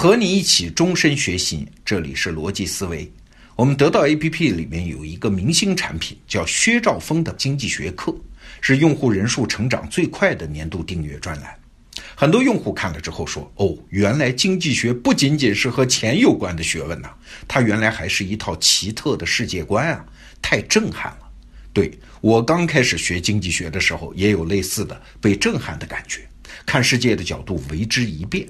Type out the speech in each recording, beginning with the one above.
和你一起终身学习，这里是逻辑思维。我们得到 APP 里面有一个明星产品，叫薛兆丰的经济学课，是用户人数成长最快的年度订阅专栏。很多用户看了之后说：“哦，原来经济学不仅仅是和钱有关的学问呐，它原来还是一套奇特的世界观啊，太震撼了。”对我刚开始学经济学的时候，也有类似的被震撼的感觉，看世界的角度为之一变。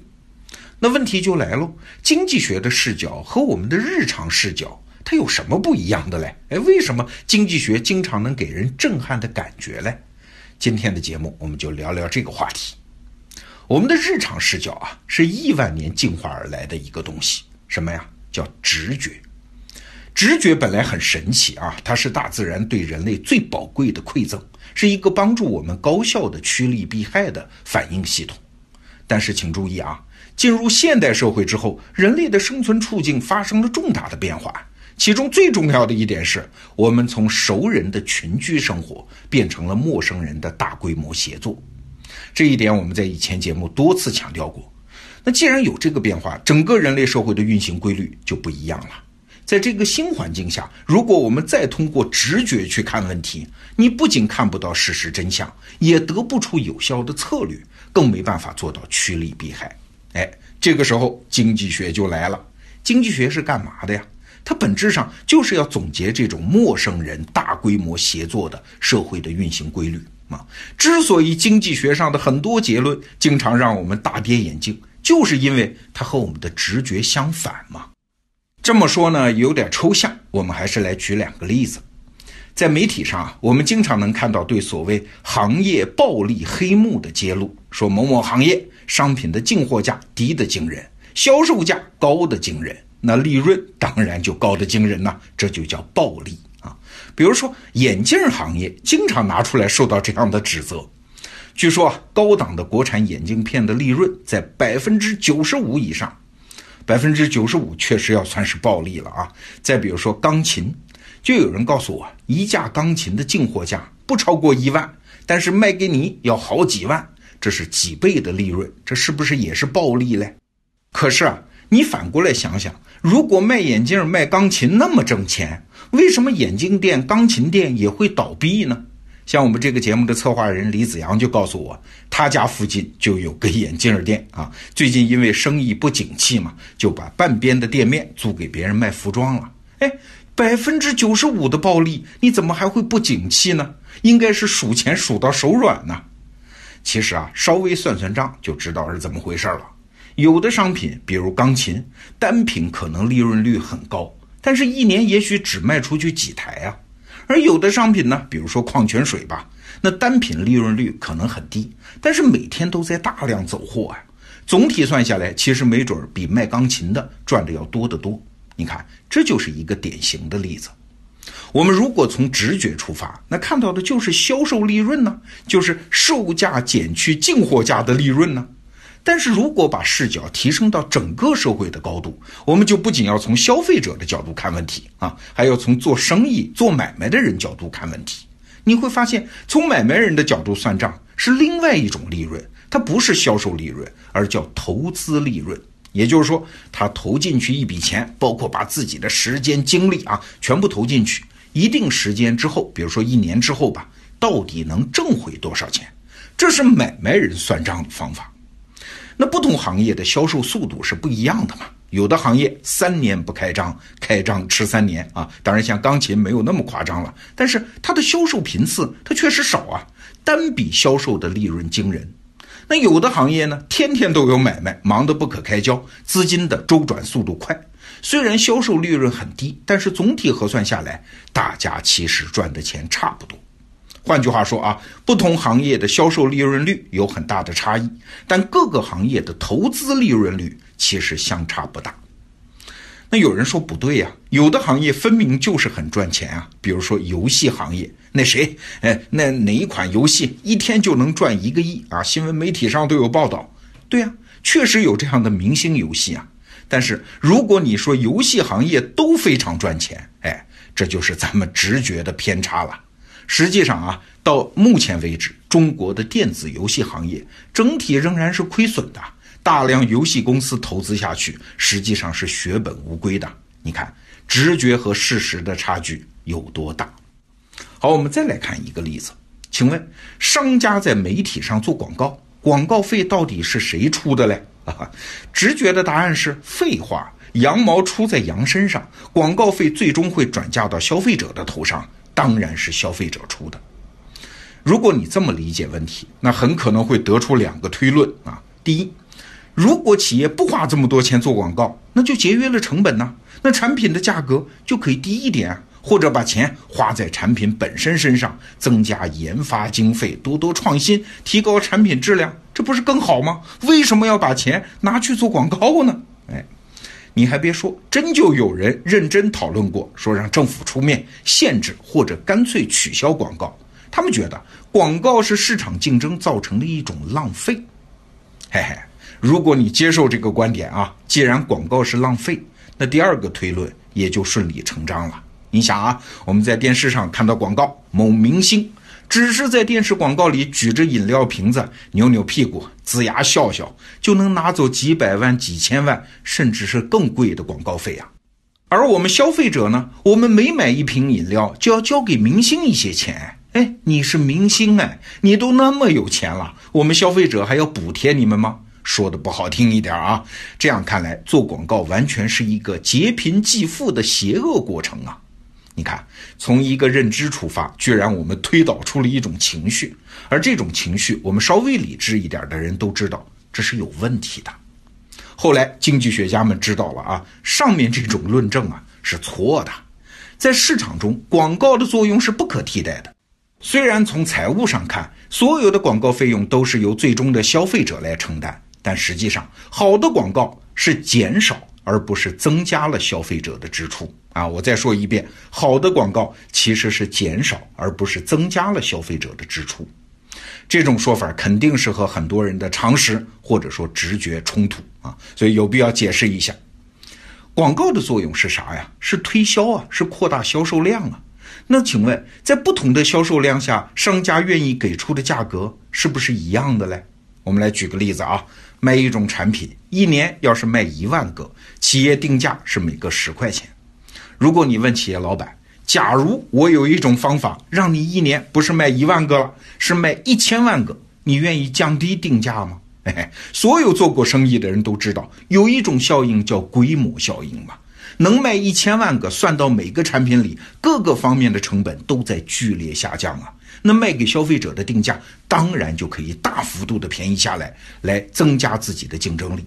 那问题就来喽，经济学的视角和我们的日常视角，它有什么不一样的嘞？哎，为什么经济学经常能给人震撼的感觉嘞？今天的节目我们就聊聊这个话题。我们的日常视角啊，是亿万年进化而来的一个东西，什么呀？叫直觉。直觉本来很神奇啊，它是大自然对人类最宝贵的馈赠，是一个帮助我们高效的趋利避害的反应系统。但是请注意啊。进入现代社会之后，人类的生存处境发生了重大的变化。其中最重要的一点是，我们从熟人的群居生活变成了陌生人的大规模协作。这一点我们在以前节目多次强调过。那既然有这个变化，整个人类社会的运行规律就不一样了。在这个新环境下，如果我们再通过直觉去看问题，你不仅看不到事实真相，也得不出有效的策略，更没办法做到趋利避害。哎，这个时候经济学就来了。经济学是干嘛的呀？它本质上就是要总结这种陌生人大规模协作的社会的运行规律啊。之所以经济学上的很多结论经常让我们大跌眼镜，就是因为它和我们的直觉相反嘛。这么说呢，有点抽象，我们还是来举两个例子。在媒体上啊，我们经常能看到对所谓行业暴利黑幕的揭露，说某某行业。商品的进货价低得惊人，销售价高的惊人，那利润当然就高的惊人呐，这就叫暴利啊。比如说眼镜行业经常拿出来受到这样的指责，据说啊，高档的国产眼镜片的利润在百分之九十五以上，百分之九十五确实要算是暴利了啊。再比如说钢琴，就有人告诉我，一架钢琴的进货价不超过一万，但是卖给你要好几万。这是几倍的利润，这是不是也是暴利嘞？可是啊，你反过来想想，如果卖眼镜、卖钢琴那么挣钱，为什么眼镜店、钢琴店也会倒闭呢？像我们这个节目的策划人李子阳就告诉我，他家附近就有个眼镜店啊，最近因为生意不景气嘛，就把半边的店面租给别人卖服装了。哎，百分之九十五的暴利，你怎么还会不景气呢？应该是数钱数到手软呢。其实啊，稍微算算账就知道是怎么回事了。有的商品，比如钢琴，单品可能利润率很高，但是一年也许只卖出去几台啊。而有的商品呢，比如说矿泉水吧，那单品利润率可能很低，但是每天都在大量走货啊。总体算下来，其实没准比卖钢琴的赚的要多得多。你看，这就是一个典型的例子。我们如果从直觉出发，那看到的就是销售利润呢，就是售价减去进货价的利润呢。但是如果把视角提升到整个社会的高度，我们就不仅要从消费者的角度看问题啊，还要从做生意、做买卖的人角度看问题。你会发现，从买卖人的角度算账是另外一种利润，它不是销售利润，而叫投资利润。也就是说，他投进去一笔钱，包括把自己的时间、精力啊全部投进去。一定时间之后，比如说一年之后吧，到底能挣回多少钱？这是买卖人算账的方法。那不同行业的销售速度是不一样的嘛？有的行业三年不开张，开张吃三年啊。当然，像钢琴没有那么夸张了，但是它的销售频次它确实少啊，单笔销售的利润惊人。那有的行业呢，天天都有买卖，忙得不可开交，资金的周转速度快。虽然销售利润很低，但是总体核算下来，大家其实赚的钱差不多。换句话说啊，不同行业的销售利润率有很大的差异，但各个行业的投资利润率其实相差不大。那有人说不对呀，有的行业分明就是很赚钱啊，比如说游戏行业，那谁，哎，那哪一款游戏一天就能赚一个亿啊？新闻媒体上都有报道。对呀，确实有这样的明星游戏啊。但是如果你说游戏行业都非常赚钱，哎，这就是咱们直觉的偏差了。实际上啊，到目前为止，中国的电子游戏行业整体仍然是亏损的，大量游戏公司投资下去，实际上是血本无归的。你看，直觉和事实的差距有多大？好，我们再来看一个例子，请问商家在媒体上做广告，广告费到底是谁出的嘞？啊，直觉的答案是废话，羊毛出在羊身上，广告费最终会转嫁到消费者的头上，当然是消费者出的。如果你这么理解问题，那很可能会得出两个推论啊。第一，如果企业不花这么多钱做广告，那就节约了成本呢，那产品的价格就可以低一点，或者把钱花在产品本身身上，增加研发经费，多多创新，提高产品质量，这不是更好吗？为什么要把钱拿去做广告呢？哎，你还别说，真就有人认真讨论过，说让政府出面限制或者干脆取消广告。他们觉得广告是市场竞争造成的一种浪费，嘿嘿。如果你接受这个观点啊，既然广告是浪费，那第二个推论也就顺理成章了。你想啊，我们在电视上看到广告，某明星只是在电视广告里举着饮料瓶子，扭扭屁股，龇牙笑笑，就能拿走几百万、几千万，甚至是更贵的广告费啊。而我们消费者呢，我们每买一瓶饮料，就要交给明星一些钱。哎，你是明星哎，你都那么有钱了，我们消费者还要补贴你们吗？说的不好听一点啊，这样看来做广告完全是一个劫贫济富的邪恶过程啊！你看，从一个认知出发，居然我们推导出了一种情绪，而这种情绪，我们稍微理智一点的人都知道这是有问题的。后来经济学家们知道了啊，上面这种论证啊是错的，在市场中广告的作用是不可替代的。虽然从财务上看，所有的广告费用都是由最终的消费者来承担，但实际上，好的广告是减少而不是增加了消费者的支出啊！我再说一遍，好的广告其实是减少而不是增加了消费者的支出。这种说法肯定是和很多人的常识或者说直觉冲突啊，所以有必要解释一下，广告的作用是啥呀？是推销啊，是扩大销售量啊。那请问，在不同的销售量下，商家愿意给出的价格是不是一样的嘞？我们来举个例子啊，卖一种产品，一年要是卖一万个，企业定价是每个十块钱。如果你问企业老板，假如我有一种方法，让你一年不是卖一万个了，是卖一千万个，你愿意降低定价吗？嘿嘿，所有做过生意的人都知道，有一种效应叫规模效应嘛。能卖一千万个，算到每个产品里，各个方面的成本都在剧烈下降啊。那卖给消费者的定价当然就可以大幅度的便宜下来，来增加自己的竞争力。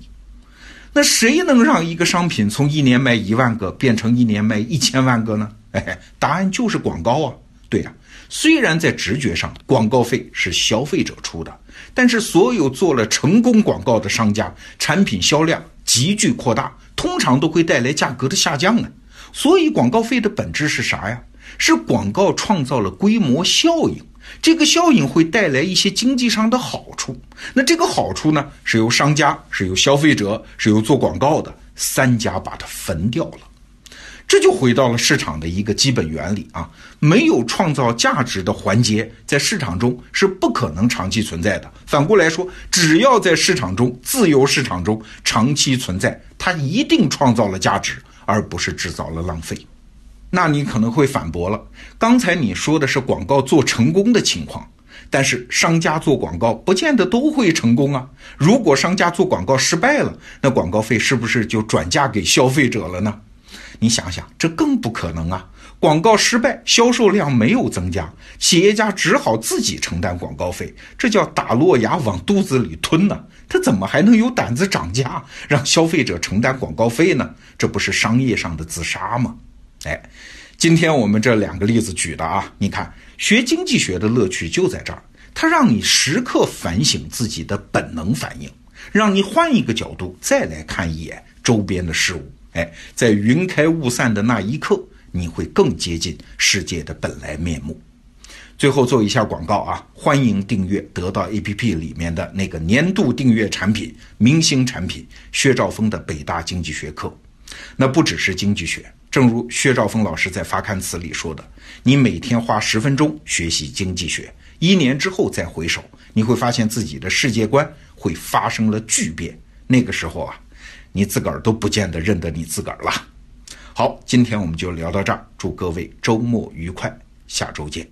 那谁能让一个商品从一年卖一万个变成一年卖一千万个呢？哎，答案就是广告啊。对呀，虽然在直觉上广告费是消费者出的，但是所有做了成功广告的商家，产品销量急剧扩大。通常都会带来价格的下降啊，所以广告费的本质是啥呀？是广告创造了规模效应，这个效应会带来一些经济上的好处。那这个好处呢，是由商家、是由消费者、是由做广告的三家把它分掉了。这就回到了市场的一个基本原理啊，没有创造价值的环节，在市场中是不可能长期存在的。反过来说，只要在市场中，自由市场中长期存在，它一定创造了价值，而不是制造了浪费。那你可能会反驳了，刚才你说的是广告做成功的情况，但是商家做广告不见得都会成功啊。如果商家做广告失败了，那广告费是不是就转嫁给消费者了呢？你想想，这更不可能啊！广告失败，销售量没有增加，企业家只好自己承担广告费，这叫打落牙往肚子里吞呢。他怎么还能有胆子涨价，让消费者承担广告费呢？这不是商业上的自杀吗？哎，今天我们这两个例子举的啊，你看，学经济学的乐趣就在这儿，它让你时刻反省自己的本能反应，让你换一个角度再来看一眼周边的事物。哎，在云开雾散的那一刻，你会更接近世界的本来面目。最后做一下广告啊，欢迎订阅得到 APP 里面的那个年度订阅产品——明星产品薛兆丰的北大经济学课。那不只是经济学，正如薛兆丰老师在发刊词里说的，你每天花十分钟学习经济学，一年之后再回首，你会发现自己的世界观会发生了巨变。那个时候啊，你自个儿都不见得认得你自个儿了。好，今天我们就聊到这儿，祝各位周末愉快，下周见。